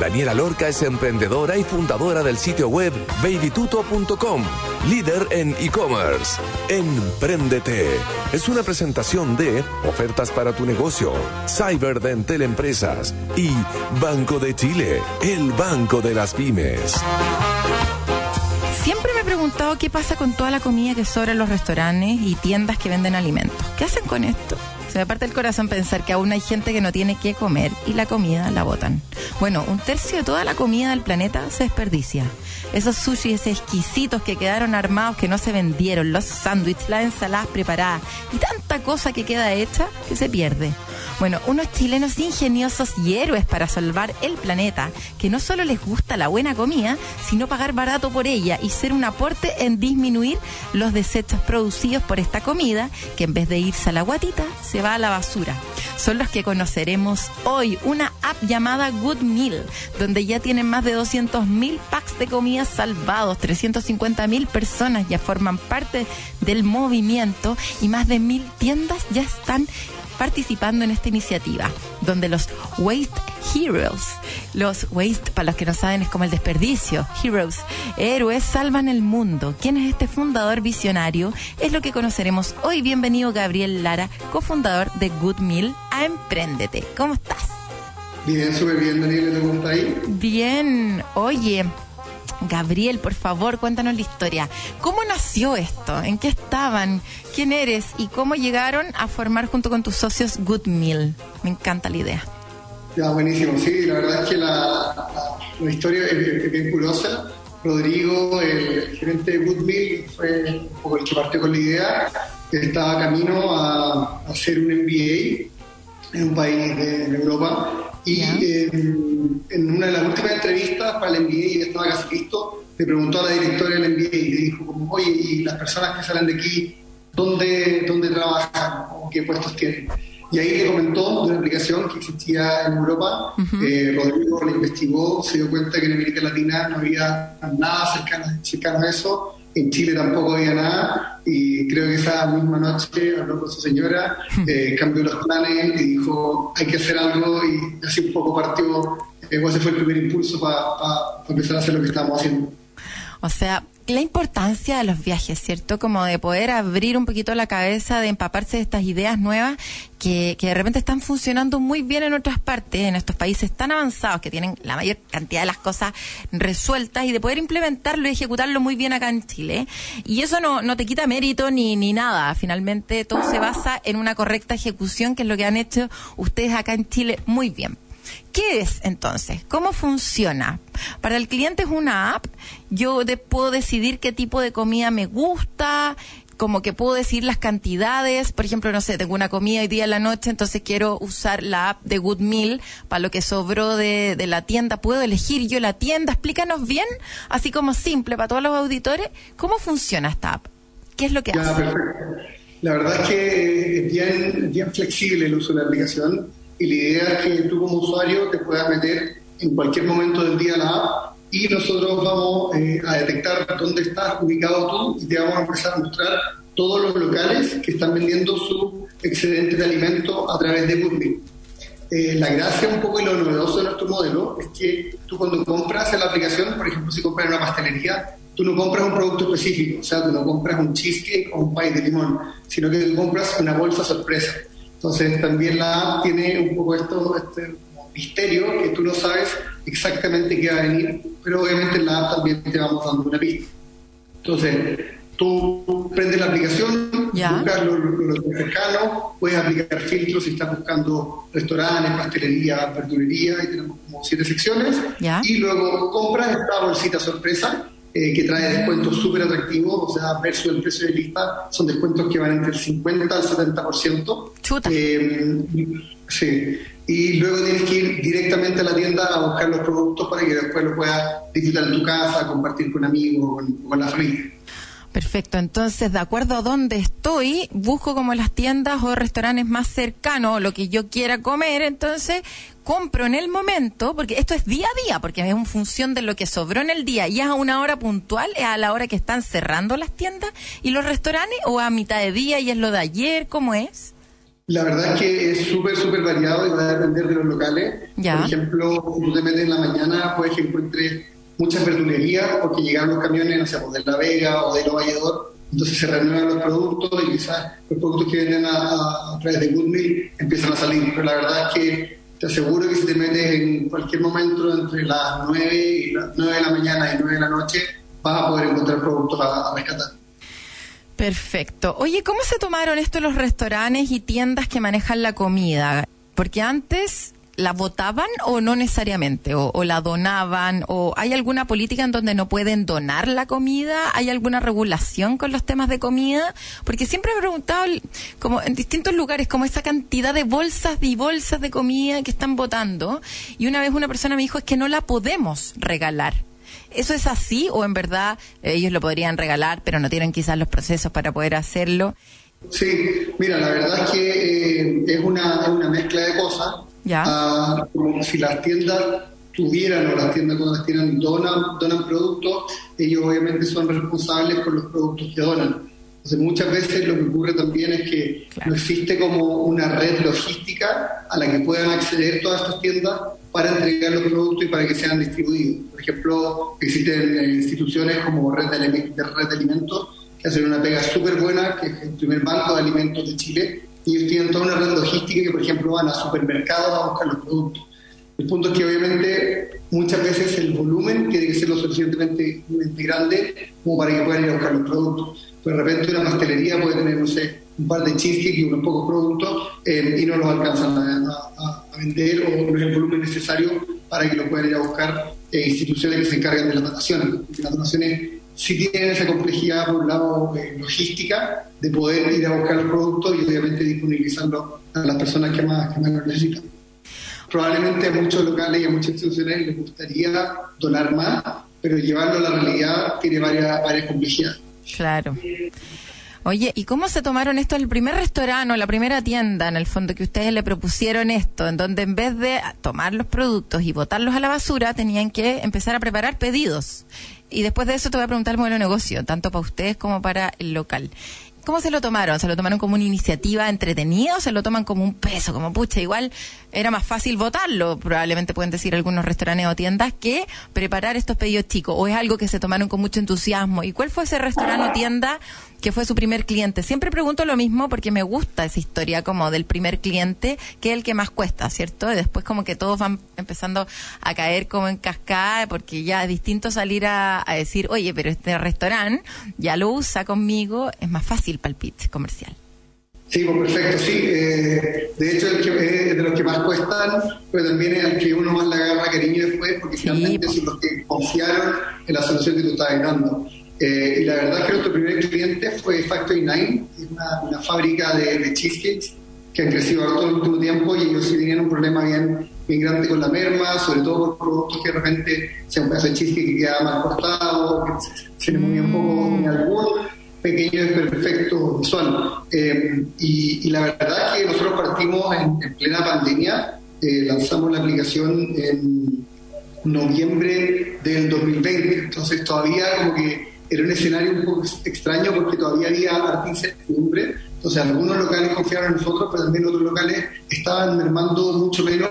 Daniela Lorca es emprendedora y fundadora del sitio web babytuto.com, líder en e-commerce. Empréndete. Es una presentación de ofertas para tu negocio, Cyberdentel Empresas y Banco de Chile, el banco de las pymes. He preguntado qué pasa con toda la comida que sobra en los restaurantes y tiendas que venden alimentos. ¿Qué hacen con esto? Se me parte el corazón pensar que aún hay gente que no tiene qué comer y la comida la botan. Bueno, un tercio de toda la comida del planeta se desperdicia. Esos sushis exquisitos que quedaron armados que no se vendieron, los sándwiches, las ensaladas preparadas y tanta cosa que queda hecha que se pierde. Bueno, unos chilenos ingeniosos y héroes para salvar el planeta, que no solo les gusta la buena comida, sino pagar barato por ella y ser un aporte en disminuir los desechos producidos por esta comida, que en vez de irse a la guatita, se va a la basura. Son los que conoceremos hoy, una app llamada Good Meal, donde ya tienen más de 200.000 packs de comida salvados, 350.000 personas ya forman parte del movimiento y más de mil tiendas ya están participando en esta iniciativa, donde los Waste Heroes, los Waste, para los que no saben, es como el desperdicio, Heroes, héroes salvan el mundo. ¿Quién es este fundador visionario? Es lo que conoceremos hoy. Bienvenido Gabriel Lara, cofundador de Good Meal a Emprendete. ¿Cómo estás? Bien, súper bien, Daniel, ¿cómo estás ahí? Bien, oye, Gabriel, por favor, cuéntanos la historia. ¿Cómo nació esto? ¿En qué estaban? ¿Quién eres? ¿Y cómo llegaron a formar junto con tus socios Good Meal? Me encanta la idea. Ya, buenísimo. Sí, la verdad es que la, historia es, bien curiosa. Rodrigo, el gerente de Good Meal, fue un poco el que partió con la idea. Estaba camino a, hacer un MBA en un país de Europa. Y en una de las últimas entrevistas para el MBA, y estaba casi listo, le preguntó a la directora del MBA y le dijo, como, oye, ¿y las personas que salen de aquí, dónde, dónde trabajan o qué puestos tienen? Y ahí le comentó de una aplicación que existía en Europa. Eh, Rodrigo la investigó, se dio cuenta que en América Latina no había nada cercano, cercano a eso en Chile tampoco había nada y creo que esa misma noche habló con su señora, eh, cambió los planes y dijo hay que hacer algo y así un poco partió, eh, ese fue el primer impulso para empezar a hacer lo que estábamos haciendo. O sea, la importancia de los viajes, ¿cierto? Como de poder abrir un poquito la cabeza, de empaparse de estas ideas nuevas que, que de repente están funcionando muy bien en otras partes, en estos países tan avanzados que tienen la mayor cantidad de las cosas resueltas y de poder implementarlo y ejecutarlo muy bien acá en Chile. Y eso no, no te quita mérito ni, ni nada. Finalmente todo se basa en una correcta ejecución, que es lo que han hecho ustedes acá en Chile muy bien. ¿Qué es entonces? ¿Cómo funciona? Para el cliente es una app, yo puedo decidir qué tipo de comida me gusta, como que puedo decir las cantidades, por ejemplo, no sé, tengo una comida hoy día en la noche, entonces quiero usar la app de Good Meal para lo que sobró de, la tienda, puedo elegir yo la tienda, explícanos bien, así como simple para todos los auditores, ¿cómo funciona esta app? ¿Qué es lo que hace? La verdad es que es bien, bien flexible el uso de la aplicación y la idea es que tú como usuario te puedas meter en cualquier momento del día a la app y nosotros vamos eh, a detectar dónde estás ubicado tú y te vamos a empezar a mostrar todos los locales que están vendiendo su excedente de alimento a través de Google. Eh, la gracia un poco y lo novedoso de nuestro modelo es que tú cuando compras en la aplicación, por ejemplo, si compras en una pastelería, tú no compras un producto específico, o sea, tú no compras un cheesecake o un pie de limón, sino que tú compras una bolsa sorpresa. Entonces también la app tiene un poco esto, este misterio que tú no sabes exactamente qué va a venir, pero obviamente en la app también te vamos dando una pista. Entonces, tú prendes la aplicación, buscas lo, lo, cercano, puedes aplicar filtros si estás buscando restaurantes, pastelería, verdulería, y tenemos como siete secciones, y luego compras esta bolsita sorpresa eh, que trae descuentos súper atractivos, o sea, versus el precio de lista, son descuentos que van entre el 50 al 70%. Chuta. Eh, sí. Y luego tienes que ir directamente a la tienda a buscar los productos para que después lo puedas disfrutar en tu casa, compartir con amigos, con, con la familia. Perfecto, entonces de acuerdo a dónde estoy, busco como las tiendas o restaurantes más cercanos, lo que yo quiera comer, entonces compro en el momento, porque esto es día a día, porque es en función de lo que sobró en el día y es a una hora puntual, es a la hora que están cerrando las tiendas y los restaurantes o a mitad de día y es lo de ayer, ¿cómo es? La verdad es que es súper, súper variado y va a depender de los locales. Por ejemplo, tú te metes en la mañana, puedes encuentres muchas verdulerías porque llegan los camiones, no sé, pues, de La Vega o de Los Valledor, entonces se renuevan los productos y quizás los productos que venden a, través de Goodmill empiezan a salir. Pero la verdad es que te aseguro que si te metes en cualquier momento entre las 9 y las 9 de la mañana y 9 de la noche, vas a poder encontrar productos a, a rescatar. Perfecto. Oye, ¿cómo se tomaron esto los restaurantes y tiendas que manejan la comida? Porque antes la votaban o no necesariamente, o, la donaban, o hay alguna política en donde no pueden donar la comida, hay alguna regulación con los temas de comida, porque siempre he preguntado, como en distintos lugares, como esa cantidad de bolsas y bolsas de comida que están votando, y una vez una persona me dijo es que no la podemos regalar. ¿Eso es así o en verdad ellos lo podrían regalar, pero no tienen quizás los procesos para poder hacerlo? Sí, mira, la verdad es que eh, es, una, es una mezcla de cosas ya. como si las tiendas tuvieran o las tiendas cuando las tienen donan, donan productos, ellos obviamente son responsables por los productos que donan. Entonces muchas veces lo que ocurre también es que no existe como una red logística a la que puedan acceder todas estas tiendas para entregar los productos y para que sean distribuidos. Por ejemplo, existen eh, instituciones como Red de, Red de Alimentos que hacen una pega súper buena, que es el primer banco de alimentos de Chile, y ellos tienen toda una red logística que, por ejemplo, van a supermercados a buscar los productos. El punto es que obviamente muchas veces el volumen tiene que ser lo suficientemente grande como para que puedan ir a buscar los productos. Pues de repente una pastelería puede tener, no sé, un par de cheesecake y unos pocos productos eh, y no los alcanzan a, vender o no es el volumen necesario para que lo puedan ir a buscar eh, instituciones que se encargan de las donaciones. Las donaciones sí tienen esa complejidad, por un lado, eh, logística, de poder ir a buscar los productos y obviamente disponibilizarlo a las personas que más, que más lo necesitan. Probablemente a muchos locales y a muchas instituciones les gustaría donar más, pero llevarlo a la realidad tiene varias, varias complejidades. Claro. Oye, ¿y cómo se tomaron esto? El primer restaurante o la primera tienda, en el fondo, que ustedes le propusieron esto, en donde en vez de tomar los productos y botarlos a la basura, tenían que empezar a preparar pedidos. Y después de eso te voy a preguntar el modelo de negocio, tanto para ustedes como para el local. ¿Cómo se lo tomaron? ¿Se lo tomaron como una iniciativa entretenida o se lo toman como un peso? Como, pucha, igual era más fácil votarlo, probablemente pueden decir algunos restaurantes o tiendas, que preparar estos pedidos chicos. ¿O es algo que se tomaron con mucho entusiasmo? ¿Y cuál fue ese restaurante o tienda que fue su primer cliente. Siempre pregunto lo mismo porque me gusta esa historia como del primer cliente, que es el que más cuesta, ¿cierto? Y después como que todos van empezando a caer como en cascada, porque ya es distinto salir a, decir, oye, pero este restaurante ya lo usa conmigo, es más fácil para el comercial. Sí, pues perfecto, sí. Eh, de hecho, el que, es de los que más cuestan, pero también es el que uno más le agarra cariño después, porque finalmente pues. son los que confiaron en la solución que tú estabas dando. Eh, y la verdad que nuestro primer cliente fue Factory Nine, una, una fábrica de, de, cheesecakes que han crecido todo el último tiempo y ellos sí tenían un problema bien, bien grande con la merma, sobre todo por productos que de repente se un pedazo de cheesecake que quedaba mal cortado, que se, le movía un poco en algún pequeño desperfecto visual. Eh, y, la verdad es que nosotros partimos en, plena pandemia, eh, lanzamos la aplicación en noviembre del 2020, entonces todavía como que era un escenario un poco extraño porque todavía había arte incertidumbre. Entonces, algunos locales confiaron en nosotros, pero también otros locales estaban mermando mucho menos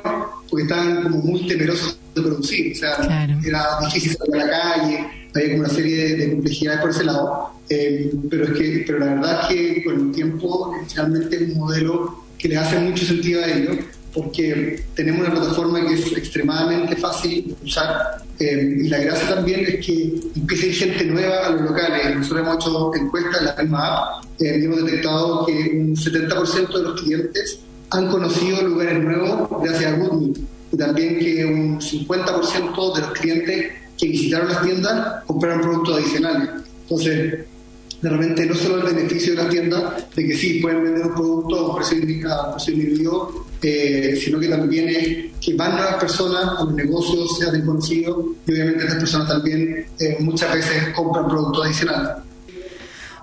porque estaban como muy temerosos de producir. O sea, era difícil salir a la calle, había como una serie de, complejidades por ese lado. Eh, pero, es que, pero la verdad es que con el tiempo, realmente es un modelo que le hace mucho sentido a ellos porque tenemos una plataforma que es extremadamente fácil de usar eh, y la gracia también es que empieza a ir gente nueva a los locales. Nosotros hemos hecho encuestas en la misma app eh, y hemos detectado que un 70% de los clientes han conocido lugares nuevos gracias a Google y también que un 50% de los clientes que visitaron las tiendas compraron productos adicionales. Entonces, de repente no solo el beneficio de la tienda, de que sí, pueden vender un producto a un precio individual, eh, sino que también es que van nuevas personas a los negocios, se hacen conocidos y obviamente estas personas también eh, muchas veces compran productos adicionales.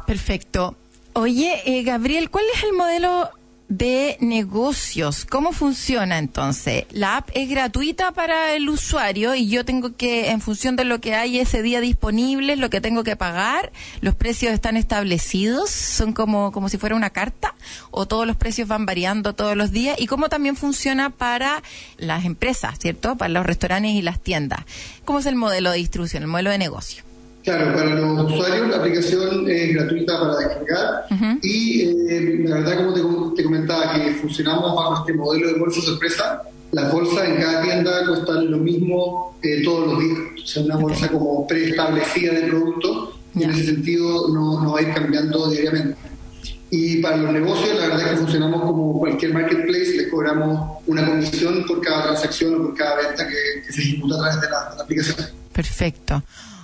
Perfecto. Oye, eh, Gabriel, ¿cuál es el modelo de negocios. ¿Cómo funciona entonces? La app es gratuita para el usuario y yo tengo que, en función de lo que hay ese día disponible, lo que tengo que pagar, los precios están establecidos, son como, como si fuera una carta, o todos los precios van variando todos los días, y cómo también funciona para las empresas, ¿cierto? Para los restaurantes y las tiendas. ¿Cómo es el modelo de distribución, el modelo de negocio? Claro, para los usuarios la aplicación es gratuita para descargar y eh, la verdad como te, comentaba que funcionamos bajo este modelo de bolsa sorpresa, las bolsas en cada tienda cuestan lo mismo eh, todos los días, o sea, una bolsa como preestablecida de producto y en ese sentido no, no va a ir cambiando diariamente. Y para los negocios, la verdad es que funcionamos como cualquier marketplace, le cobramos una comisión por cada transacción o por cada venta que, se ejecuta a través de la aplicación. Perfecto.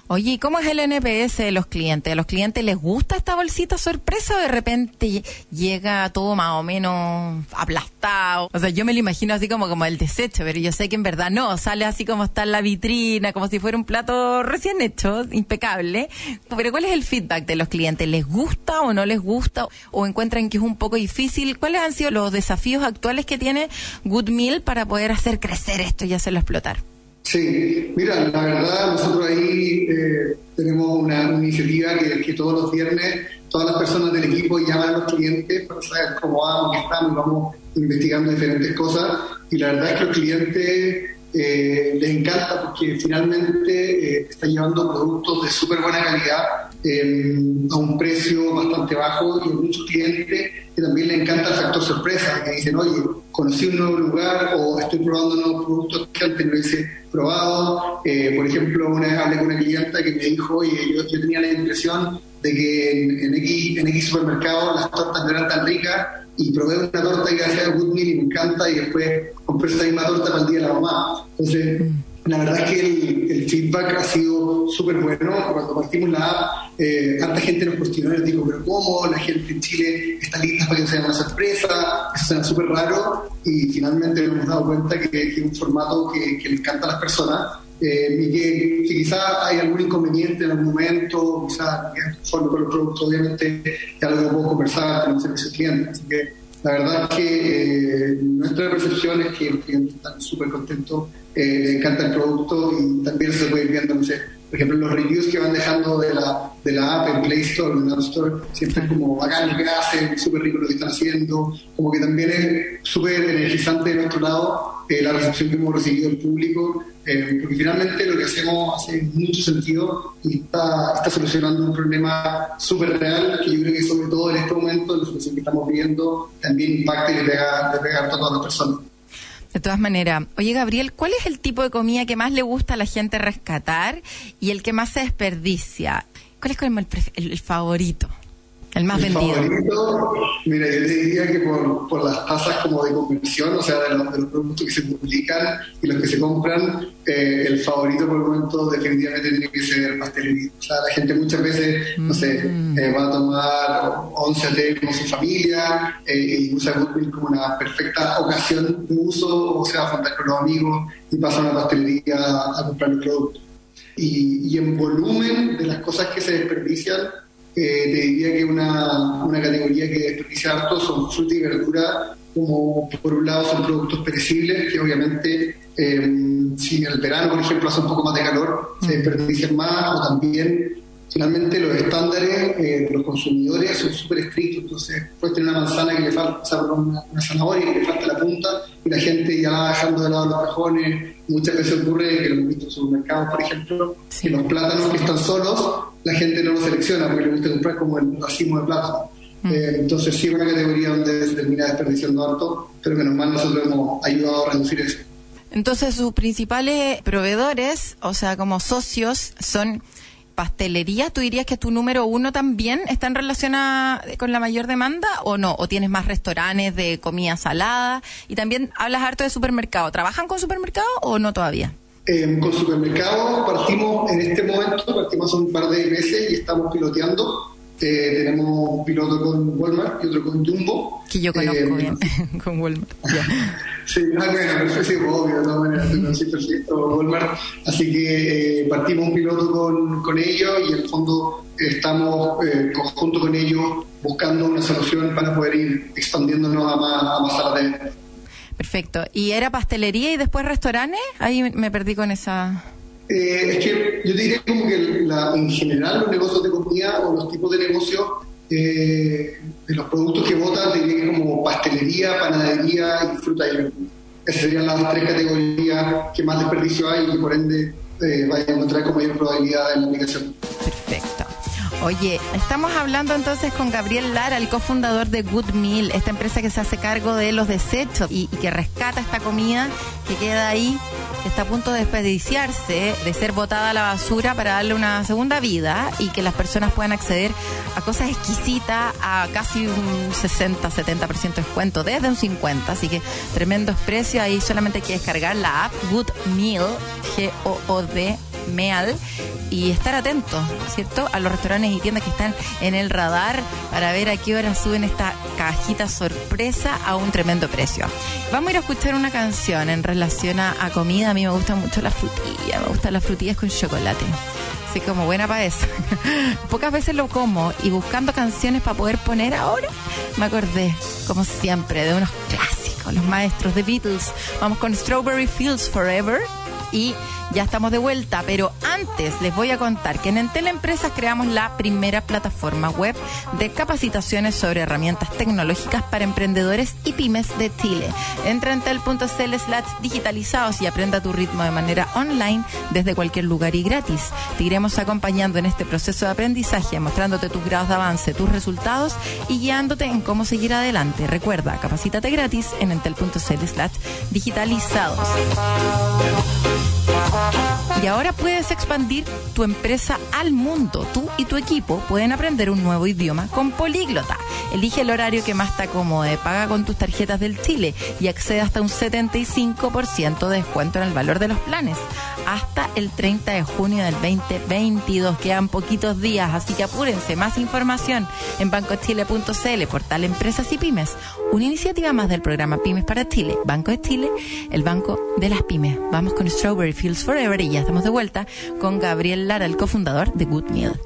Oye, ¿y cómo es el NPS de los clientes? ¿A los clientes les gusta esta bolsita sorpresa o de repente llega todo más o menos aplastado? O sea, yo me lo imagino así como, como el desecho, pero yo sé que en verdad no, sale así como está en la vitrina, como si fuera un plato recién hecho, impecable. Pero ¿cuál es el feedback de los clientes? ¿Les gusta o no les gusta? ¿O encuentran que es un poco difícil? ¿Cuáles han sido los desafíos actuales que tiene Good Meal para poder hacer crecer esto y hacerlo explotar? Sí, mira, la verdad nosotros ahí eh, tenemos una, iniciativa que, todos los viernes todas las personas del equipo llaman a los clientes para saber cómo vamos, qué estamos, vamos investigando diferentes cosas. Y la verdad es que los clientes eh, les encanta porque finalmente eh, están llevando productos de súper buena calidad a un precio bastante bajo y muchos clientes que también les encanta el factor sorpresa, que dicen, oye, conocí un nuevo lugar o estoy probando nuevos productos que antes no hubiese probado. Eh, por ejemplo, una vez hablé con una clienta que me dijo, oye, yo, yo tenía la impresión de que en, X, en X supermercado las tortas no eran tan ricas y probé una torta que hacía Good Meal y me encanta y después compré esa misma torta para el día de la mamá. Entonces, la verdad es que el, feedback ha sido súper bueno. Cuando partimos la app, eh, tanta gente nos cuestionó y nos dijo, pero ¿cómo? La gente en Chile está lista para que sea una sorpresa. Eso suena súper raro. Y finalmente nos hemos dado cuenta que, es un formato que, le encanta a las personas. Eh, y que, quizás hay algún inconveniente en algún momento, quizás con los productos, obviamente, algo que puedo conversar con el servicio cliente. Así que la verdad es que eh, nuestra percepción es que los clientes están súper contentos eh, les encanta el producto y también se puede ir viendo, no sé, por ejemplo, los reviews que van dejando de la, de la app en Play Store en App Store, siempre es como bacán lo que hacen, súper rico lo que están haciendo, como que también es súper energizante de nuestro lado eh, la recepción que hemos recibido del público, eh, porque finalmente lo que hacemos hace mucho sentido y está, está solucionando un problema súper real que yo creo que sobre todo en este momento, la solución que estamos viendo, también impacta y le pega, le pega a todas las personas. De todas maneras, oye Gabriel, ¿cuál es el tipo de comida que más le gusta a la gente rescatar y el que más se desperdicia? ¿Cuál es el, el favorito? El más vendido. Favorito, mira, yo diría que por, por, las tasas como de conversión, o sea, de los, productos que se publican y los que se compran, eh, el favorito por el momento definitivamente tiene que ser pastelería. O sea, la gente muchas veces, no sé, mm. eh, va a tomar 11 té con su familia eh, y usa Google como una perfecta ocasión de uso, o se va a juntar con los amigos y pasa a una pastelería a, comprar el producto. Y, y en volumen de las cosas que se desperdician, eh, te diría que una, una categoría que desperdicia harto son fruta y verdura, como por un lado son productos perecibles, que obviamente eh, si en el verano, por ejemplo, hace un poco más de calor, se mm. desperdician más, o también finalmente los estándares eh, de los consumidores son súper estrictos, entonces puedes tener una manzana que le falta, o sea, una, zanahoria que le falta la punta y la gente ya va dejando de lado los cajones. Muchas veces ocurre que lo hemos visto en supermercados, por ejemplo, que los plátanos que están solos, la gente no los selecciona porque le gusta comprar como el racimo de plátano. Mm. Eh, entonces sí es una categoría donde se termina desperdiciando harto, pero menos mal nosotros hemos ayudado a reducir eso. Entonces sus principales proveedores, o sea, como socios, son pastelería, ¿tú dirías que tu número uno también está en relación con la mayor demanda o no? ¿O tienes más restaurantes de comida salada? Y también hablas harto de supermercado. ¿Trabajan con supermercado o no todavía? Eh, con supermercado partimos en este momento, partimos un par de meses y estamos piloteando. Eh, tenemos un piloto con Walmart y otro con Jumbo. Que yo conozco eh, bien, con Walmart. Sí, ah, bueno, sí, obvio, de todas maneras, sí, perfecto, Walmart. Así que eh, partimos un piloto con, con ellos y en el fondo estamos eh, junto con ellos buscando una solución para poder ir expandiéndonos a más, a más salas de Perfecto. ¿Y era pastelería y después restaurantes? Ahí me perdí con esa... Eh, es que yo diría como que la, en general los negocios de comida o los tipos de negocios eh, de los productos que votan, diría como pastelería, panadería y fruta y. Esas serían las tres categorías que más desperdicio hay y que por ende eh, vayan a encontrar con mayor probabilidad en la aplicación. Perfecto. Oye, estamos hablando entonces con Gabriel Lara, el cofundador de Good Meal, esta empresa que se hace cargo de los desechos y, que rescata esta comida que queda ahí, que está a punto de desperdiciarse, de ser botada a la basura para darle una segunda vida y que las personas puedan acceder a cosas exquisitas a casi un 60-70% de descuento, desde un 50%, así que tremendos precios, ahí solamente hay que descargar la app Good Meal, G-O-O-D Meal y estar atentos, ¿cierto? A los restaurantes y tiendas que están en el radar para ver a qué hora suben esta cajita sorpresa a un tremendo precio. Vamos a ir a escuchar una canción en relación a, comida. A mí me gusta mucho la frutilla, me gustan las frutillas con chocolate. Así como buena para eso. Pocas veces lo como y buscando canciones para poder poner ahora, me acordé, como siempre, de unos clásicos, los maestros de Beatles. Vamos con Strawberry Fields Forever y ya estamos de vuelta, pero antes les voy a contar que en Entel Empresas creamos la primera plataforma web de capacitaciones sobre herramientas tecnológicas para emprendedores y pymes de Chile. Entra en entel.cl slash digitalizados y aprenda tu ritmo de manera online desde cualquier lugar y gratis. Te iremos acompañando en este proceso de aprendizaje, mostrándote tus grados de avance, tus resultados y guiándote en cómo seguir adelante. Recuerda, capacítate gratis en entel.cl slash digitalizados. Música Y ahora puedes expandir tu empresa al mundo. Tú y tu equipo pueden aprender un nuevo idioma con Políglota. Elige el horario que más te acomode, paga con tus tarjetas del Chile y accede hasta un 75% de descuento en el valor de los planes. Hasta el 30 de junio del 2022. Quedan poquitos días, así que apúrense. Más información en bancochile.cl, portal Empresas y Pymes. Una iniciativa más del programa Pymes para Chile. Banco de Chile, el banco de las pymes. Vamos con Strawberry Fields Forever y ya estamos de vuelta con Gabriel Lara, el cofundador de Good Meal.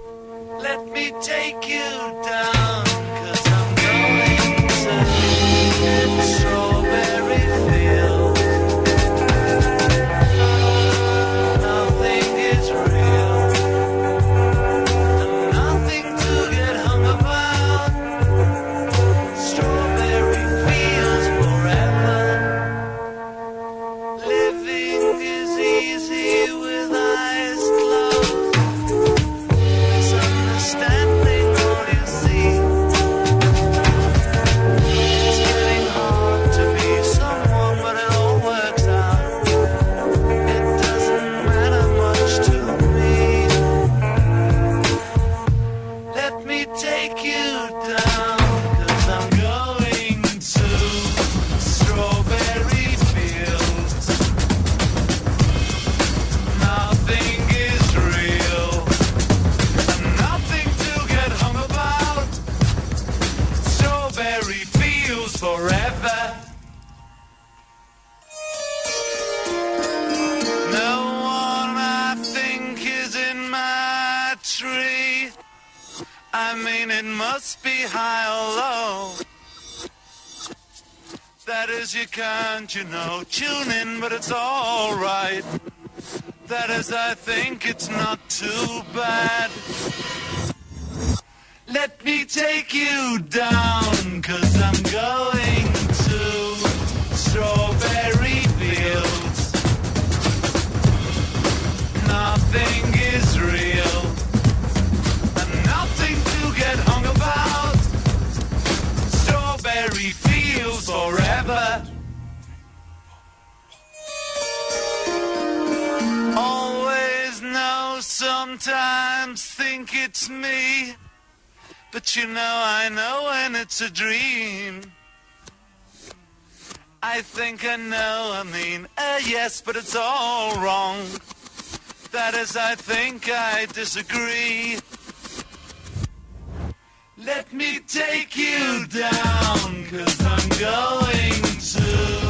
Can't, you know, tune in, but it's alright. That is, I think it's not too bad. Let me take you down, cause I'm going to strawberry fields. Nothing think it's me, but you know I know when it's a dream. I think I know, I mean, uh, yes, but it's all wrong. That is, I think I disagree. Let me take you down, cause I'm going to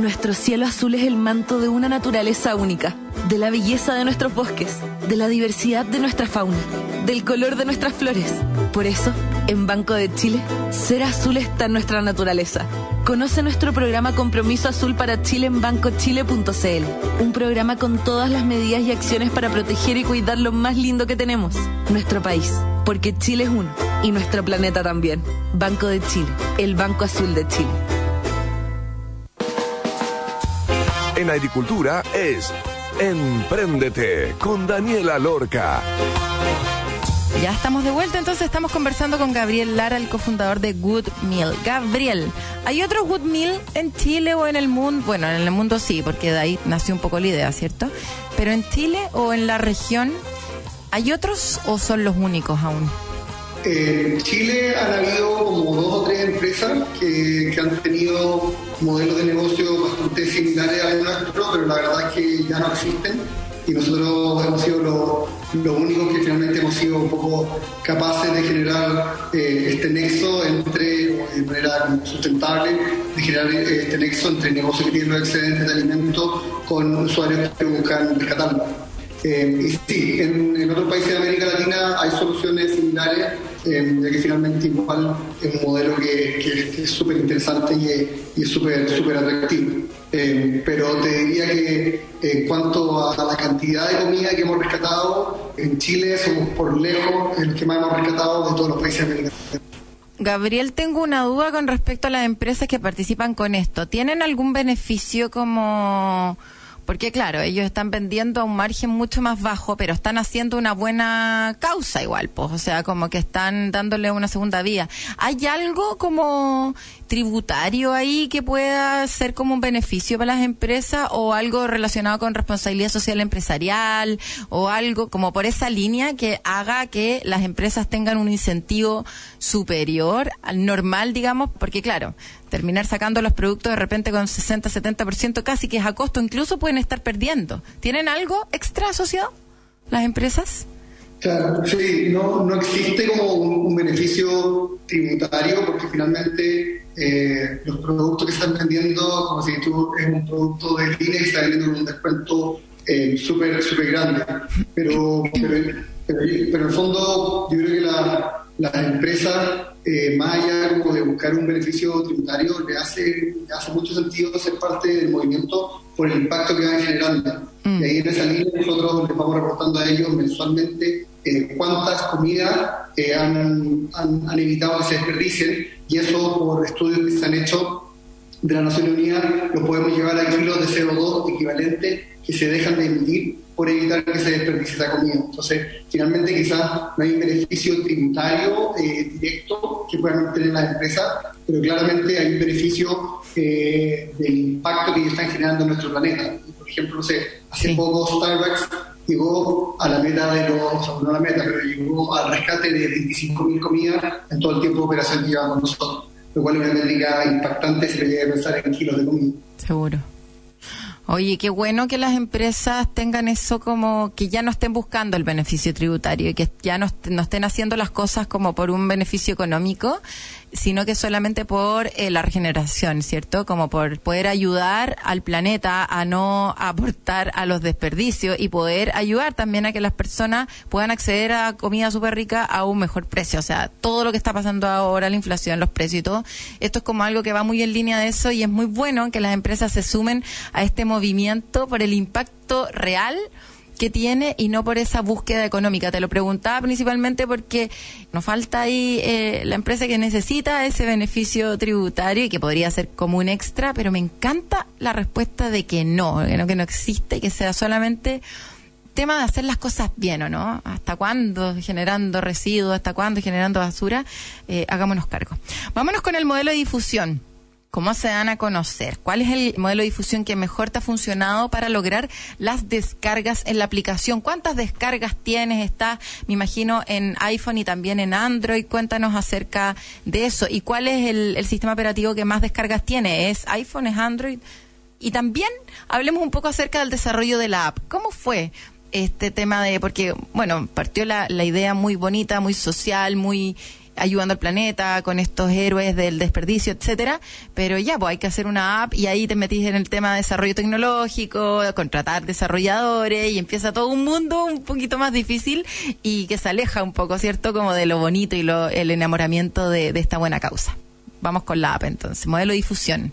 Nuestro cielo azul es el manto de una naturaleza única, de la belleza de nuestros bosques, de la diversidad de nuestra fauna, del color de nuestras flores. Por eso, en Banco de Chile, ser azul está en nuestra naturaleza. Conoce nuestro programa Compromiso Azul para Chile en bancochile.cl, un programa con todas las medidas y acciones para proteger y cuidar lo más lindo que tenemos, nuestro país, porque Chile es uno y nuestro planeta también. Banco de Chile, el Banco Azul de Chile. En agricultura es Empréndete con Daniela Lorca. Ya estamos de vuelta, entonces estamos conversando con Gabriel Lara, el cofundador de Good Meal. Gabriel, ¿hay otro Good Meal en Chile o en el mundo? Bueno, en el mundo sí, porque de ahí nació un poco la idea, ¿cierto? Pero en Chile o en la región, ¿hay otros o son los únicos aún? En Chile han habido como dos o tres empresas que, han tenido modelos de negocio bastante similares al nuestro, pero la verdad es que ya no existen y nosotros hemos sido los, únicos que finalmente hemos sido un poco capaces de generar eh, este nexo entre, de manera sustentable, de generar eh, este nexo entre negocios que tienen los excedentes de alimentos con usuarios que buscan rescatarlo. Eh, y sí, en, en, otros países de América Latina hay soluciones similares, eh, ya que finalmente igual es un modelo que, que- es súper interesante y, es- súper atractivo. Eh, pero te diría que en cuanto a la cantidad de comida que hemos rescatado, en Chile somos por lejos los que más hemos rescatado de todos los países Latina. Gabriel, tengo una duda con respecto a las empresas que participan con esto. ¿Tienen algún beneficio como...? Porque claro, ellos están vendiendo a un margen mucho más bajo, pero están haciendo una buena causa igual, pues, o sea, como que están dándole una segunda vía. ¿Hay algo como tributario ahí que pueda ser como un beneficio para las empresas o algo relacionado con responsabilidad social empresarial o algo como por esa línea que haga que las empresas tengan un incentivo superior al normal, digamos, porque claro, terminar sacando los productos de repente con 60-70% casi que es a costo, incluso pueden estar perdiendo. ¿Tienen algo extra asociado las empresas? Claro, sí, no, no existe como un, un beneficio tributario porque finalmente eh, los productos que están vendiendo, como si tú es un producto de línea que está vendiendo con un descuento eh, súper súper grande. Pero, pero, pero, pero en el fondo yo creo que la- las empresas, eh, más allá como de buscar un beneficio tributario, le hace, le hace mucho sentido ser parte del movimiento por el impacto que van generando. Mm. Y ahí en esa línea nosotros les vamos reportando a ellos mensualmente eh, cuántas comidas eh, han, han- han evitado que se desperdicien y eso por estudios que se han hecho de la Naciones Unidas lo podemos llevar a kilos de CO2 equivalentes que se dejan de emitir por evitar que se desperdicie esa comida. Entonces, finalmente quizás no hay un beneficio tributario eh, directo que puedan tener las empresas, pero claramente hay un beneficio eh, del impacto que están generando en nuestro planeta. Por ejemplo, no sé, hace Sí. poco Starbucks llegó a la meta de los, no a la meta, pero llegó al rescate de 25.000 comidas en todo el tiempo de operación que llevamos nosotros, lo cual es una métrica impactante si le llega a pensar en kilos de comida. Seguro. Oye, qué bueno que las empresas tengan eso como que ya no estén buscando el beneficio tributario y que ya no, no estén haciendo las cosas como por un beneficio económico. Sino que solamente por eh, la regeneración, ¿cierto? Como por poder ayudar al planeta a no aportar a los desperdicios y poder ayudar también a que las personas puedan acceder a comida súper rica a un mejor precio. O sea, todo lo que está pasando ahora, la inflación, los precios y todo, esto es como algo que va muy en línea de eso y es muy bueno que las empresas se sumen a este movimiento por el impacto real que tiene y no por esa búsqueda económica. Te lo preguntaba principalmente porque nos falta ahí eh, la empresa que necesita ese beneficio tributario y que podría ser como un extra, pero me encanta la respuesta de que no, que no, que no existe, que sea solamente tema de hacer las cosas bien, ¿o no? ¿Hasta cuándo generando residuos? ¿Hasta cuándo generando basura? Eh, hagámonos cargo. Vámonos con el modelo de difusión. ¿Cómo se dan a conocer? ¿Cuál es el modelo de difusión que mejor te ha funcionado para lograr las descargas en la aplicación? ¿Cuántas descargas tienes? Está, me imagino, en iPhone y también en Android. Cuéntanos acerca de eso. ¿Y cuál es el, sistema operativo que más descargas tiene? ¿Es iPhone? ¿Es Android? Y también hablemos un poco acerca del desarrollo de la app. ¿Cómo fue? este tema de, porque, bueno, partió la idea muy bonita, muy social, muy ayudando al planeta con estos héroes del desperdicio, etcétera, pero ya, pues hay que hacer una app y ahí te metís en el tema de desarrollo tecnológico, contratar desarrolladores y empieza todo un mundo un poquito más difícil y que se aleja un poco, ¿cierto? Como de lo bonito y lo, el enamoramiento de, esta buena causa. Vamos con la app entonces, modelo de difusión.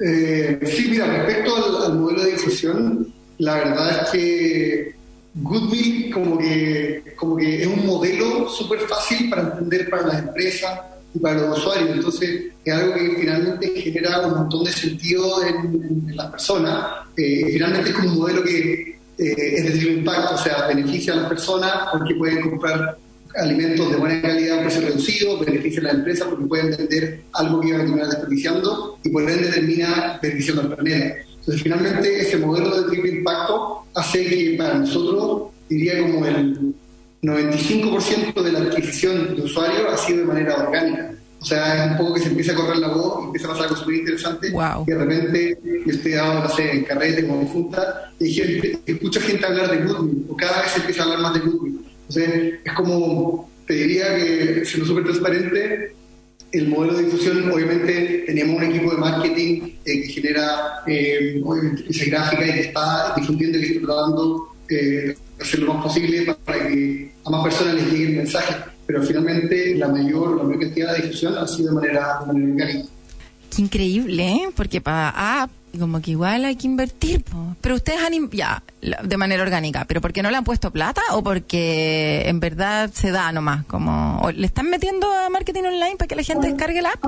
Eh, sí, mira, respecto al, al modelo de difusión, la verdad es que Goodmill como que, como que es un modelo súper fácil para entender para las empresas y para los usuarios. Entonces, es algo que finalmente genera un montón de sentido en, las personas. Eh, finalmente es como un modelo que eh, es de triple impacto, o sea, beneficia a las personas porque pueden comprar alimentos de buena calidad a precio reducido, beneficia a las empresas porque pueden vender algo que iban a terminar desperdiciando y por ende termina beneficiando al planeta. Entonces, finalmente, ese modelo de triple impacto hace que para nosotros, diría como el 95% de la adquisición de usuarios ha sido de manera orgánica. O sea, es un poco que se empieza a correr la voz y empieza a pasar algo súper interesante. Wow. Y de repente yo estoy no sé, en carrete, como junta, y gente, escucho gente hablar de Goodwin, o cada vez se empieza a hablar más de Goodwin. Entonces, es como, te diría que, siendo súper transparente, el modelo de difusión, obviamente, teníamos un equipo de marketing eh, que genera, eh, esa gráfica y que está difundiendo y que está tratando eh, hacer lo más posible para que a más personas les llegue el mensaje. Pero finalmente, la mayor, la mayor cantidad de difusión ha sido de manera, de manera orgánica. Qué increíble, ¿eh? Porque para app, como que igual hay que invertir, po. pero ustedes han, ya, de manera orgánica, pero ¿por qué no le han puesto plata o porque en verdad se da nomás? Como, o ¿Le están metiendo a marketing online para que la gente descargue la app?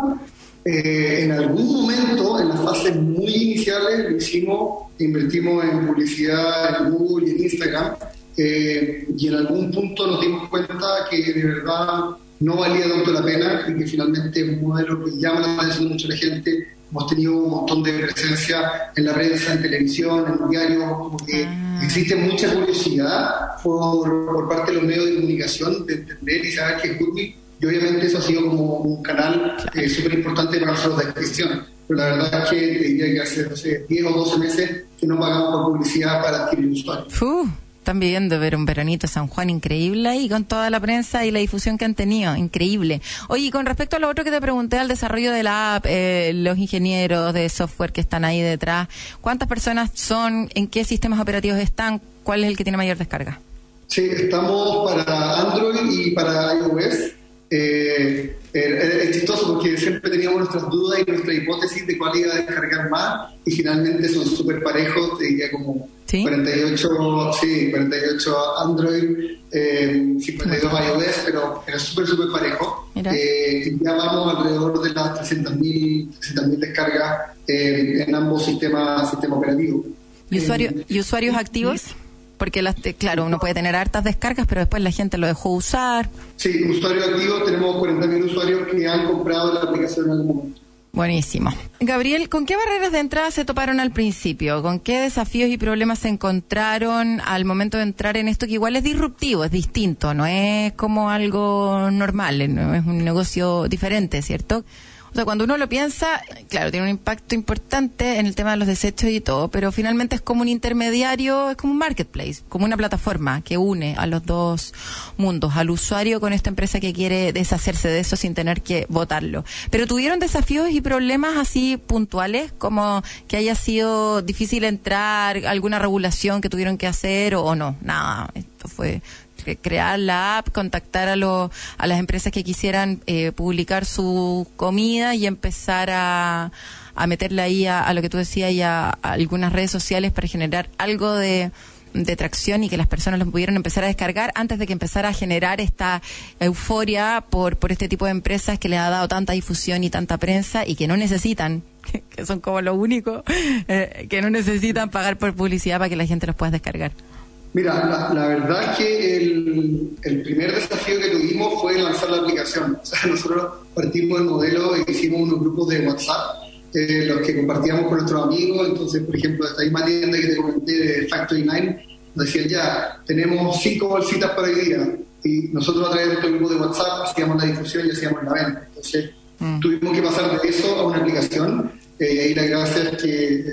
Eh, en algún momento, en las fases muy iniciales, lo hicimos, invertimos en publicidad en Google y en Instagram, eh, y en algún punto nos dimos cuenta que de verdad no valía tanto la pena y que finalmente es un modelo que llama la atención de mucha la gente. Hemos tenido un montón de presencia en la prensa, en televisión, en diarios, como que existe mucha curiosidad por, por parte de los medios de comunicación de entender y saber qué es Goodme y obviamente eso ha sido como un canal eh, súper importante para nosotros de adquisición. Pero la verdad es que te diría que hace, no sé, 10 o 12 meses que no pagamos por publicidad para adquirir usuarios. Fu, están viviendo ver un veranito San Juan increíble ahí con toda la prensa y la difusión que han tenido, increíble. Oye, y con respecto a lo otro que te pregunté al desarrollo de la app, eh, los ingenieros de software que están ahí detrás, ¿cuántas personas son? ¿En qué sistemas operativos están? ¿Cuál es el que tiene mayor descarga? Sí, estamos para Android y para iOS. Eh, es chistoso porque siempre teníamos nuestras dudas y nuestra hipótesis de cuál iba a descargar más y finalmente son súper parejos, te diría como ¿Sí? 48, sí, 48 Android, eh, 52 iOS, pero, pero súper, súper parejo. Eh, ya vamos alrededor de las 300.000 300.000 descargas eh, en ambos sistemas, sistemas operativos. ¿Y, usuario- Eh, ¿Y usuarios activos? Porque, las, te- claro, uno puede tener hartas descargas, pero después la gente lo dejó usar. Sí, usuarios activos, tenemos 40.000 usuarios que han comprado la aplicación en algún momento. Buenísimo. Gabriel, ¿con qué barreras de entrada se toparon al principio? ¿Con qué desafíos y problemas se encontraron al momento de entrar en esto que igual es disruptivo, es distinto, no es como algo normal, no es un negocio diferente, ¿cierto? O sea, cuando uno lo piensa, claro, tiene un impacto importante en el tema de los desechos y todo, pero finalmente es como un intermediario, es como un marketplace, como una plataforma que une a los dos mundos, al usuario con esta empresa que quiere deshacerse de eso sin tener que votarlo. Pero tuvieron desafíos y problemas así puntuales, como que haya sido difícil entrar, alguna regulación que tuvieron que hacer o, no, nada, esto fue crear la app, contactar a, lo- a las empresas que quisieran eh, publicar su comida y empezar a, a meterla ahí a, lo que tú decías y a, algunas redes sociales para generar algo de, de tracción y que las personas lo pudieran empezar a descargar antes de que empezara a generar esta euforia por, por este tipo de empresas que le ha dado tanta difusión y tanta prensa y que no necesitan que, que son como lo único, eh, que no necesitan pagar por publicidad para que la gente los pueda descargar. Mira, la, la verdad es que el, el primer desafío que tuvimos fue lanzar la aplicación. O sea, nosotros partimos del modelo e hicimos unos grupos de WhatsApp, eh, los que compartíamos con nuestros amigos. Entonces, por ejemplo, esta misma tienda que te comenté de Factory 9, nos decían ya, tenemos cinco bolsitas para hoy día. Y nosotros a través de nuestro grupo de WhatsApp hacíamos la difusión y hacíamos la venta. Entonces, tuvimos que pasar de eso a una aplicación. Eh, y ahí la gracia es que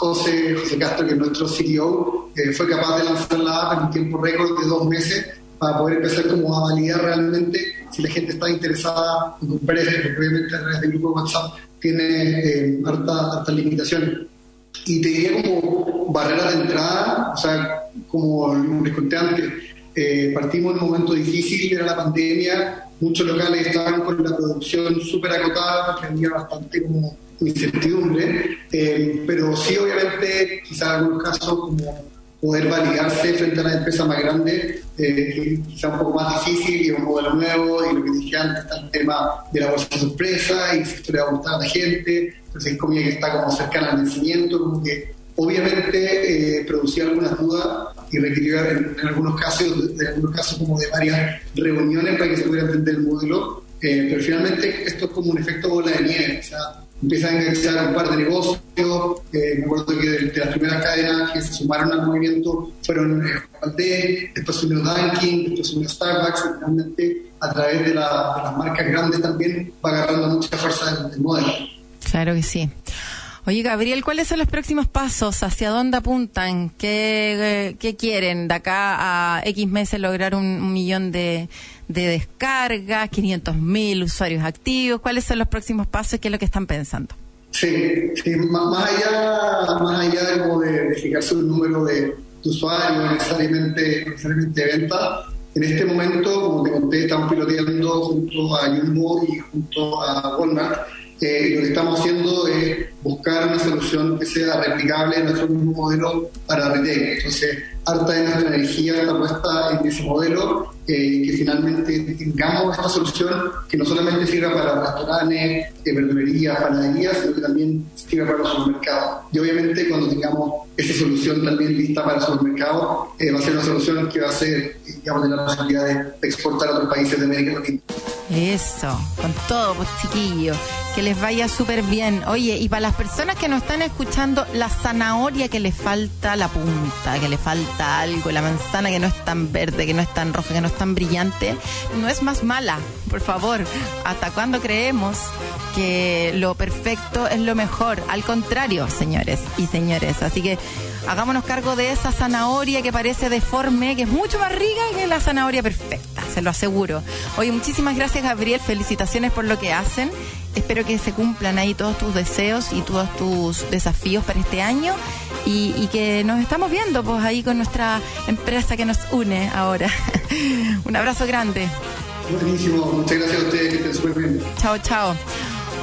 José, José Castro, que es nuestro CEO, eh, fue capaz de lanzar la app en un tiempo récord de dos meses para poder empezar como a validar realmente si la gente está interesada en comprar esto, porque obviamente a través del grupo de WhatsApp tiene eh, harta- hartas limitaciones. Y te diría como barrera de entrada, o sea, como les conté antes, eh, partimos en un momento difícil, era la pandemia, muchos locales estaban con la producción súper acotada, había bastante como incertidumbre, eh, pero sí obviamente quizás en algunos casos como poder validarse frente a las empresas más grandes, eh, quizá un poco más difícil y un modelo nuevo, y lo que dije antes, está el tema de la bolsa sorpresa, y si esto le va a a la gente, entonces es comida que está como cercana al vencimiento, como que obviamente eh, producía algunas dudas y requirió en, algunos casos, en algunos casos como de varias reuniones para que se pudiera entender el modelo, eh, pero finalmente esto es como un efecto bola de nieve, o sea, empiezan a enganchar un par de negocios. eh, me acuerdo que de, de las primeras cadenas que se sumaron al movimiento fueron eh, Alde, después se unió Dunkin', después se unió Starbucks, finalmente a través de, la- de las marcas grandes también va agarrando mucha fuerza del modelo. Claro que sí. Oye, Gabriel, ¿cuáles son los próximos pasos? ¿Hacia dónde apuntan? ¿Qué, eh, quieren de acá a X meses lograr un, millón de, de descargas, 500 mil usuarios activos? ¿Cuáles son los próximos pasos qué es lo que están pensando? Sí, sí, más, allá, más allá de, como de, de fijarse un número de, de usuarios, necesariamente, necesariamente de venta, en este momento, como te conté, estamos piloteando junto a Jumbo y junto a Walmart. Eh, lo que estamos haciendo es buscar una solución que sea replicable en nuestro mismo modelo para retail. Entonces, harta de nuestra energía está puesta en ese modelo eh, que finalmente tengamos esta solución que no solamente sirva para restaurantes, eh, verdulerías, panaderías, sino que también sirva para los supermercados. Y obviamente cuando tengamos esa solución también lista para supermercados, eh, va a ser una solución que va a ser, digamos, de la posibilidad de exportar a otros países de América Latina. Eso, con todo, pues chiquillos. Que les vaya súper bien. Oye, y para las personas que nos están escuchando, la zanahoria que le falta la punta, que le falta algo, la manzana que no es tan verde, que no es tan roja, que no es tan brillante, no es más mala, por favor. ¿Hasta cuándo creemos que lo perfecto es lo mejor? Al contrario, señores y señores. Así que hagámonos cargo de esa zanahoria que parece deforme, que es mucho más rica que la zanahoria perfecta, se lo aseguro. Oye, muchísimas gracias Gabriel, felicitaciones por lo que hacen. Espero que se cumplan ahí todos tus deseos y todos tus desafíos para este año y, y que nos estamos viendo pues ahí con nuestra empresa que nos une ahora. Un abrazo grande. Buenísimo, muchas gracias a ustedes, que estén súper bien. Chao, chao.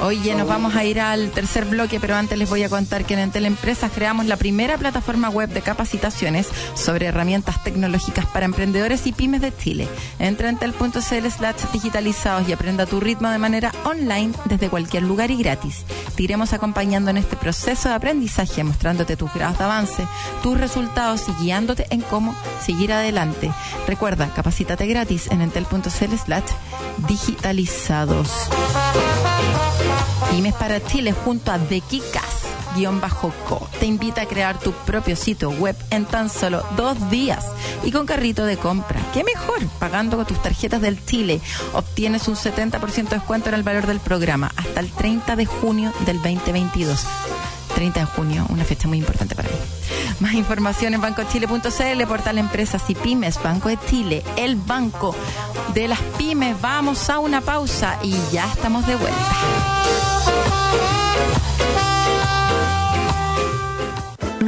Oye, nos vamos a ir al tercer bloque, pero antes les voy a contar que en Entel Empresas creamos la primera plataforma web de capacitaciones sobre herramientas tecnológicas para emprendedores y pymes de Chile. Entra en entel.cl slash digitalizados y aprenda tu ritmo de manera online desde cualquier lugar y gratis. Te iremos acompañando en este proceso de aprendizaje, mostrándote tus grados de avance, tus resultados y guiándote en cómo seguir adelante. Recuerda, capacítate gratis en entel.cl slash digitalizados. Pymes para Chile junto a The Kikas chile-co. Te invita a crear tu propio sitio web en tan solo dos días y con carrito de compra. ¿Qué mejor? Pagando con tus tarjetas del Chile. Obtienes un 70% de descuento en el valor del programa hasta el 30 de junio del 2022. 30 de junio, una fecha muy importante para mí. Más información en bancochile.cl, portal Empresas y Pymes, Banco de Chile, el banco de las pymes. Vamos a una pausa y ya estamos de vuelta.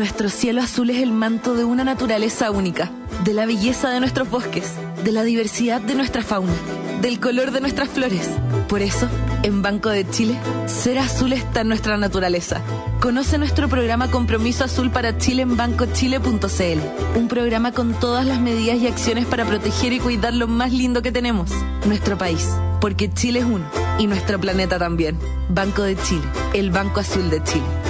Nuestro cielo azul es el manto de una naturaleza única, de la belleza de nuestros bosques, de la diversidad de nuestra fauna, del color de nuestras flores. Por eso, en Banco de Chile, ser azul está en nuestra naturaleza. Conoce nuestro programa Compromiso Azul para Chile en bancochile.cl. Un programa con todas las medidas y acciones para proteger y cuidar lo más lindo que tenemos, nuestro país. Porque Chile es uno y nuestro planeta también. Banco de Chile, el Banco Azul de Chile.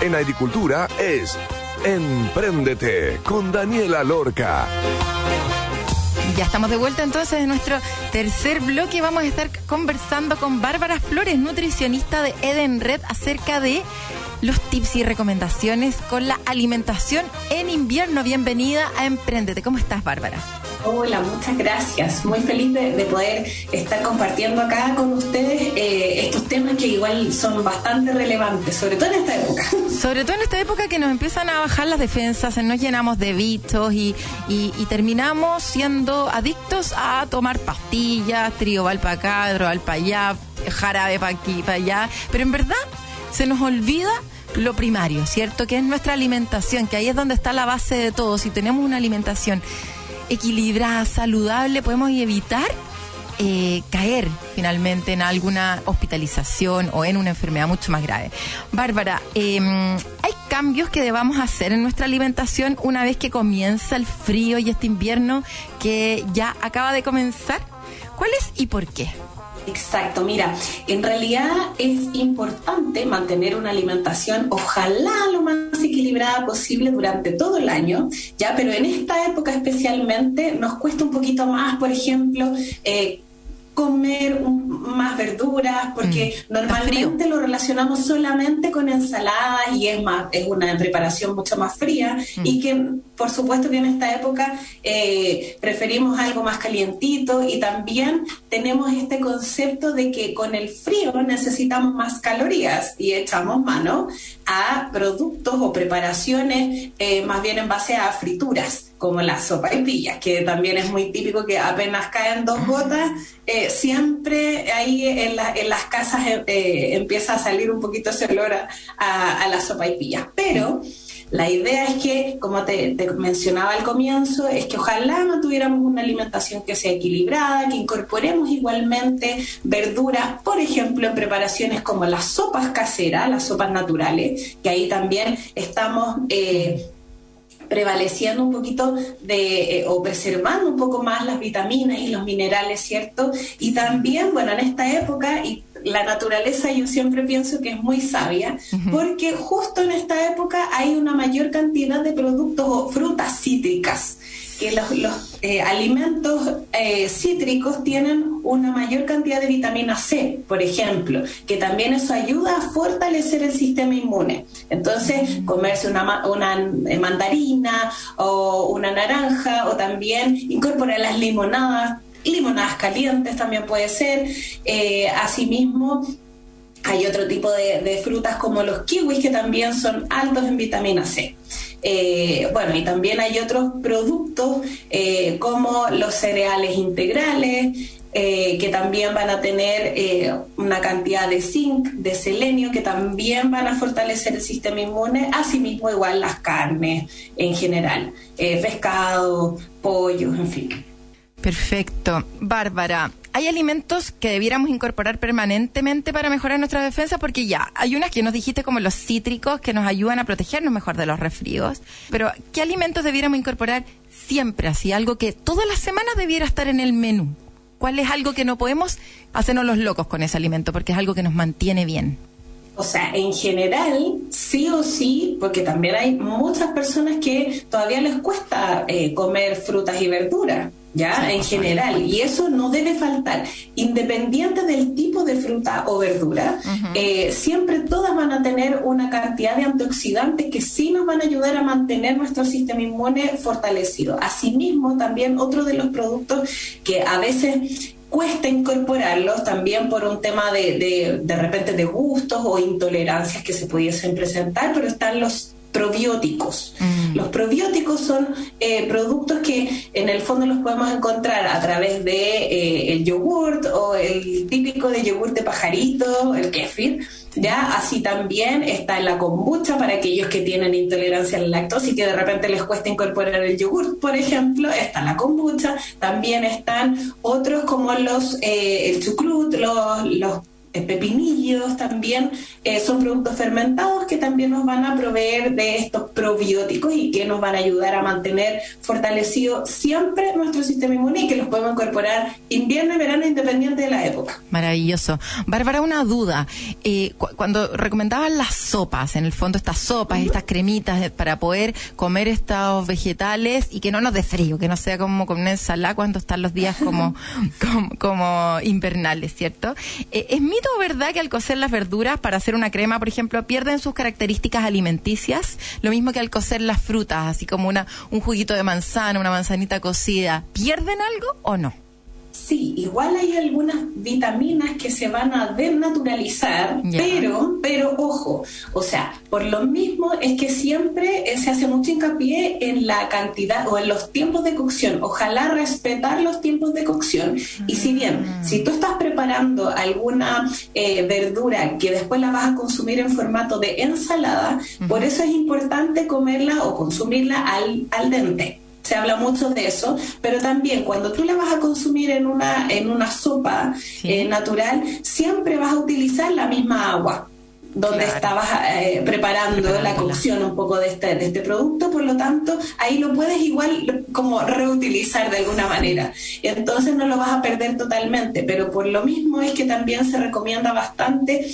En agricultura es Empréndete con Daniela Lorca. Ya estamos de vuelta entonces en nuestro tercer bloque. Vamos a estar conversando con Bárbara Flores, nutricionista de Eden Red, acerca de los tips y recomendaciones con la alimentación en invierno. Bienvenida a Empréndete. ¿Cómo estás, Bárbara? Hola, muchas gracias. Muy feliz de, de poder estar compartiendo acá con ustedes eh, estos temas que igual son bastante relevantes, sobre todo en esta época. Sobre todo en esta época que nos empiezan a bajar las defensas, nos llenamos de bichos y terminamos siendo adictos a tomar pastillas, trioval para acá, droval para allá, jarabe para aquí, para allá. Pero en verdad se nos olvida lo primario, ¿cierto? Que es nuestra alimentación, que ahí es donde está la base de todo. Si tenemos una alimentación equilibrada, saludable, podemos evitar eh, caer finalmente en alguna hospitalización o en una enfermedad mucho más grave. Bárbara, eh, ¿hay cambios que debamos hacer en nuestra alimentación una vez que comienza el frío y este invierno que ya acaba de comenzar? ¿Cuáles y por qué? Exacto, mira, en realidad es importante mantener una alimentación, ojalá lo más equilibrada posible durante todo el año, ya, pero en esta época especialmente nos cuesta un poquito más, por ejemplo, eh, comer un, más verduras, porque mm, normalmente lo relacionamos solamente con ensaladas y es más, es una preparación mucho más fría. Mm. y que por supuesto que en esta época eh, preferimos algo más calientito y también tenemos este concepto de que con el frío necesitamos más calorías y echamos mano a productos o preparaciones eh, más bien en base a frituras como la sopa y pillas, que también es muy típico que apenas caen dos gotas, eh, siempre ahí en, la, en las casas eh, empieza a salir un poquito ese olor a, a la sopa y pillas. Pero la idea es que, como te, te, mencionaba al comienzo, es que ojalá no tuviéramos una alimentación que sea equilibrada, que incorporemos igualmente verduras, por ejemplo, en preparaciones como las sopas caseras, las sopas naturales, que ahí también estamos... Eh, prevaleciendo un poquito de, eh, o preservando un poco más las vitaminas y los minerales, ¿cierto? Y también, bueno, en esta época, y la naturaleza yo siempre pienso que es muy sabia, porque justo en esta época hay una mayor cantidad de productos o frutas cítricas que los, los eh, alimentos eh, cítricos tienen una mayor cantidad de vitamina C, por ejemplo, que también eso ayuda a fortalecer el sistema inmune. Entonces, comerse una, una eh, mandarina o una naranja o también incorporar las limonadas, limonadas calientes también puede ser. asimismo, hay otro tipo de, de, frutas como los kiwis que también son altos en vitamina C. Eh, bueno, y también hay otros productos eh, como los cereales integrales, eh, que también van a tener una cantidad de zinc, de selenio, que también van a fortalecer el sistema inmune, asimismo igual las carnes en general, eh, pescado, pollo, en fin. Perfecto. Bárbara, hay alimentos que debiéramos incorporar permanentemente para mejorar nuestra defensa, porque ya, hay unas que nos dijiste como los cítricos que nos ayudan a protegernos mejor de los resfríos, pero ¿qué alimentos debiéramos incorporar siempre así? Algo que todas las semanas debiera estar en el menú. ¿Cuál es algo que no podemos hacernos los locos con ese alimento? Porque es algo que nos mantiene bien. O sea, en general, sí o sí, porque también hay muchas personas que todavía les cuesta eh, comer frutas y verduras, ¿ya? en general. Y eso no debe faltar. Independiente del tipo de fruta o verdura, eh, siempre todas van a tener una cantidad de antioxidantes que sí nos van a ayudar a mantener nuestro sistema inmune fortalecido. Asimismo, también otro de los productos que a veces cuesta incorporarlos también por un tema de, de, de repente de gustos o intolerancias que se pudiesen presentar, pero están los probióticos. Mm. Los probióticos son eh, productos que en el fondo los podemos encontrar a través de eh, el yogurt o el típico de yogurt de pajarito, el kefir. ¿ya? Así también está en la kombucha para aquellos que tienen intolerancia a la lactosa y que de repente les cuesta incorporar el yogurt, por ejemplo, está la kombucha. También están otros como los eh, el chucrut, los, los pepinillos también eh, son productos fermentados que también nos van a proveer de estos probióticos y que nos van a ayudar a mantener fortalecido siempre nuestro sistema inmune y que los podemos incorporar invierno y verano independiente de la época. Maravilloso. Bárbara, una duda. Eh, cuando recomendaban las sopas, en el fondo estas sopas, estas cremitas para poder comer estos vegetales y que no nos dé frío, que no sea como con una ensalada cuando están los días como, como, invernales, ¿cierto? es mi mito verdad que al cocer las verduras para hacer una crema, por ejemplo, pierden sus características alimenticias? Lo mismo que al cocer las frutas, así como un juguito de manzana, una manzanita cocida. ¿Pierden algo o no? Sí, igual hay algunas vitaminas que se van a desnaturalizar, pero, pero ojo, o sea, por lo mismo es que siempre se hace mucho hincapié en la cantidad o en los tiempos de cocción. Ojalá respetar los tiempos de cocción. Y si bien, si tú estás preparando alguna eh, verdura que después la vas a consumir en formato de ensalada, por eso es importante comerla o consumirla al, al dente se habla mucho de eso, pero también cuando tú la vas a consumir en una, en una sopa eh, natural, siempre vas a utilizar la misma agua donde estabas eh, preparando la cocción un poco de este, de este producto, por lo tanto, ahí lo puedes igual como reutilizar de alguna manera. Entonces no lo vas a perder totalmente, pero por lo mismo es que también se recomienda bastante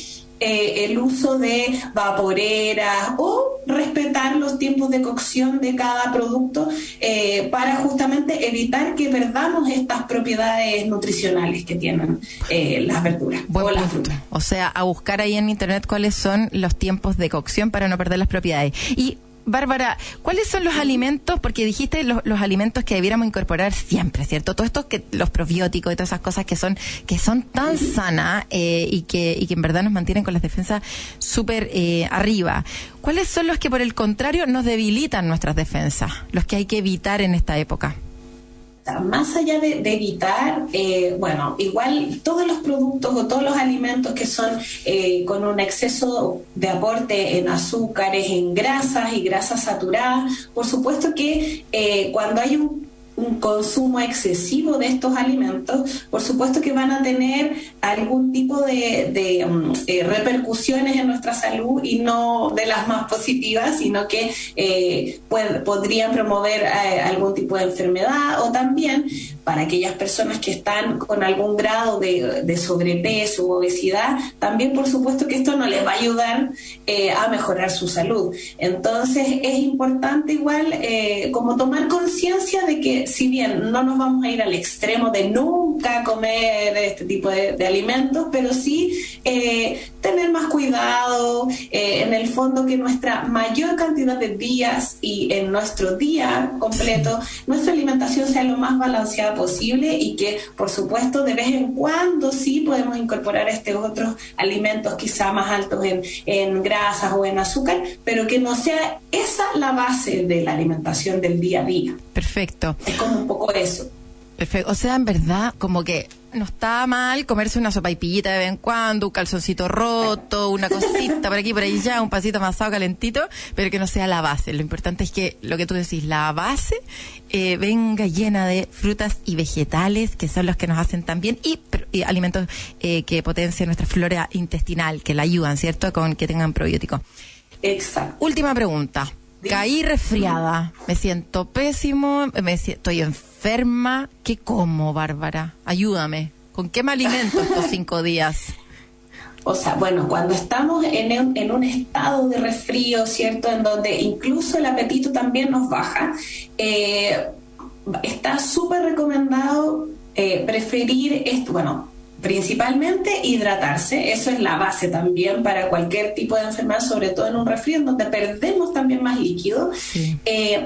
eh, el uso de vaporeras o respetar los tiempos de cocción de cada producto eh, para justamente evitar que perdamos estas propiedades nutricionales que tienen eh, las verduras o las frutas. O sea, a buscar ahí en internet cuáles son los tiempos de cocción para no perder las propiedades. Y Bárbara, ¿cuáles son los alimentos? Porque dijiste los, alimentos que debiéramos incorporar siempre, ¿cierto? Todos estos que los probióticos y todas esas cosas que son que son tan sanas eh, y que y que en verdad nos mantienen con las defensas súper eh, arriba. ¿Cuáles son los que por el contrario nos debilitan nuestras defensas? Los que hay que evitar en esta época más allá de, evitar, eh, bueno, igual todos los productos o todos los alimentos que son eh, con un exceso de aporte en azúcares, en grasas y grasas saturadas, por supuesto que eh, cuando hay un un consumo excesivo de estos alimentos, por supuesto que van a tener algún tipo de, mm, eh, repercusiones en nuestra salud y no de las más positivas, sino que eh, podrían promover eh, algún tipo de enfermedad o también para aquellas personas que están con algún grado de, sobrepeso o obesidad, también por supuesto que esto no les va a ayudar a mejorar su salud. Entonces es importante igual como tomar conciencia de que si bien no nos vamos a ir al extremo de nunca comer este tipo de, alimentos, pero sí eh, tener más cuidado, eh, en el fondo que nuestra mayor cantidad de días y en nuestro día completo, nuestra alimentación sea lo más balanceada posible y que, por supuesto, de vez en cuando sí podemos incorporar estos otros alimentos quizá más altos en, en grasas o en azúcar, pero que no sea esa la base de la alimentación del día a día. Perfecto. Es como un poco eso. Perfecto. O sea, en verdad, como que no está mal comerse una sopaipillita de vez en cuando, un calzoncito roto, una cosita por aquí, por ya, un pasito amasado calentito, pero que no sea la base. Lo importante es que lo que tú decís, la base eh, venga llena de frutas y vegetales, que son los que nos hacen tan bien, y, y alimentos eh, que potencien nuestra flora intestinal, que la ayudan, ¿cierto? Con que tengan probióticos. Exacto. Última pregunta. Caí resfriada, me siento pésimo, me si- estoy enferma. ¿Qué como, Bárbara? Ayúdame. ¿Con qué me alimento estos cinco días? O sea, bueno, cuando estamos en un, en un estado de resfrío, ¿cierto? En donde incluso el apetito también nos baja, eh, está súper recomendado eh, preferir esto, bueno, principalmente hidratarse, eso es la base también para cualquier tipo de enfermedad, sobre todo en un resfrío, donde perdemos también más líquido. Eh,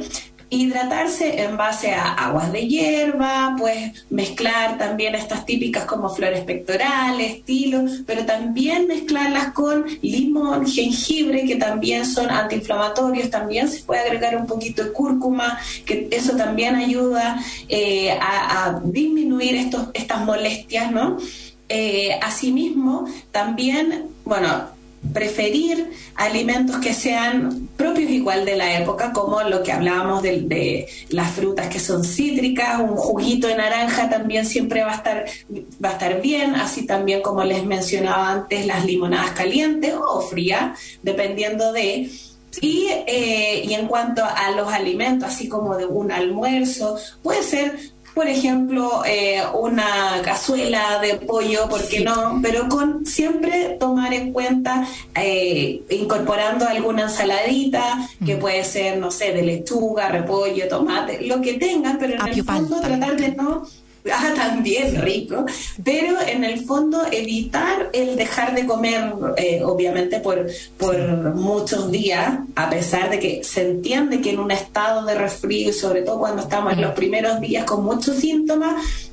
hidratarse en base a aguas de hierba, pues mezclar también estas típicas como flores pectorales, tilo, pero también mezclarlas con limón, jengibre, que también son antiinflamatorios, también se puede agregar un poquito de cúrcuma, que eso también ayuda eh, a, a disminuir estos, estas molestias, ¿no? Eh, asimismo, también, bueno, preferir alimentos que sean propios igual de la época, como lo que hablábamos de, las frutas que son cítricas, un juguito de naranja también siempre va a estar va a estar bien, así también como les mencionaba antes las limonadas calientes o frías, dependiendo de y, eh, y en cuanto a los alimentos, así como de un almuerzo, puede ser por ejemplo, eh, una cazuela de pollo, ¿por qué no? Pero con siempre tomar en cuenta, eh, incorporando alguna ensaladita, que puede ser, no sé, de lechuga, repollo, tomate, lo que tengan, pero en Apio el fondo tratar de no... Ah, también rico, pero en el fondo evitar el dejar de comer, eh, obviamente por, por muchos días, a pesar de que se entiende que en un estado de resfrío, sobre todo cuando estamos en los primeros días con muchos síntomas,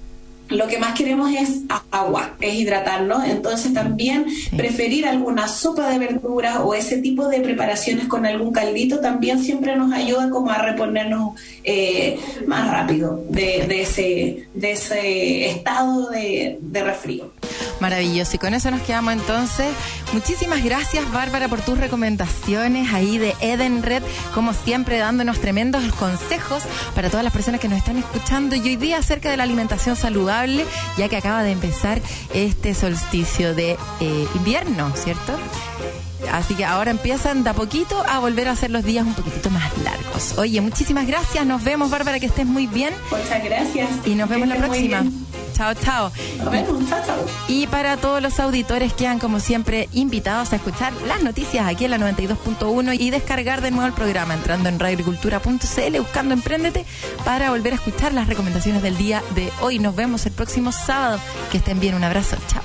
lo que más queremos es agua, es hidratarnos. Entonces también preferir alguna sopa de verduras o ese tipo de preparaciones con algún caldito también siempre nos ayuda como a reponernos eh, más rápido de, de ese, de ese estado de, de resfrío. Maravilloso. Y con eso nos quedamos entonces. Muchísimas gracias, Bárbara, por tus recomendaciones ahí de Eden Red, como siempre, dándonos tremendos consejos para todas las personas que nos están escuchando. Y hoy día acerca de la alimentación saludable, ya que acaba de empezar este solsticio de eh, invierno, ¿cierto? Así que ahora empiezan de a poquito a volver a hacer los días un poquitito más largos. Oye, muchísimas gracias. Nos vemos, Bárbara, que estés muy bien. Muchas gracias. Y nos vemos Que la próxima. Chao, chao. Nos vemos. Chao, chao. Y para todos los auditores quedan como siempre invitados a escuchar las noticias aquí en la 92.1 y descargar de nuevo el programa entrando en radioagricultura.cl buscando Emprendete para volver a escuchar las recomendaciones del día de hoy. Nos vemos el próximo sábado. Que estén bien. Un abrazo. Chao.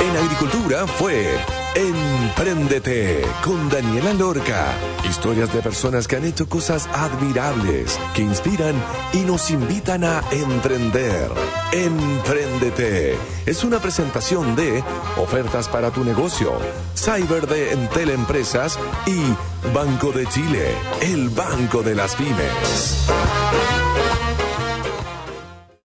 En Agricultura fue Emprendete con Daniela Lorca. Historias de personas que han hecho cosas admirables, que inspiran y nos invitan a emprender. Emprendete es una presentación de ofertas para tu negocio, Cyber de Entel y Banco de Chile, el banco de las pymes.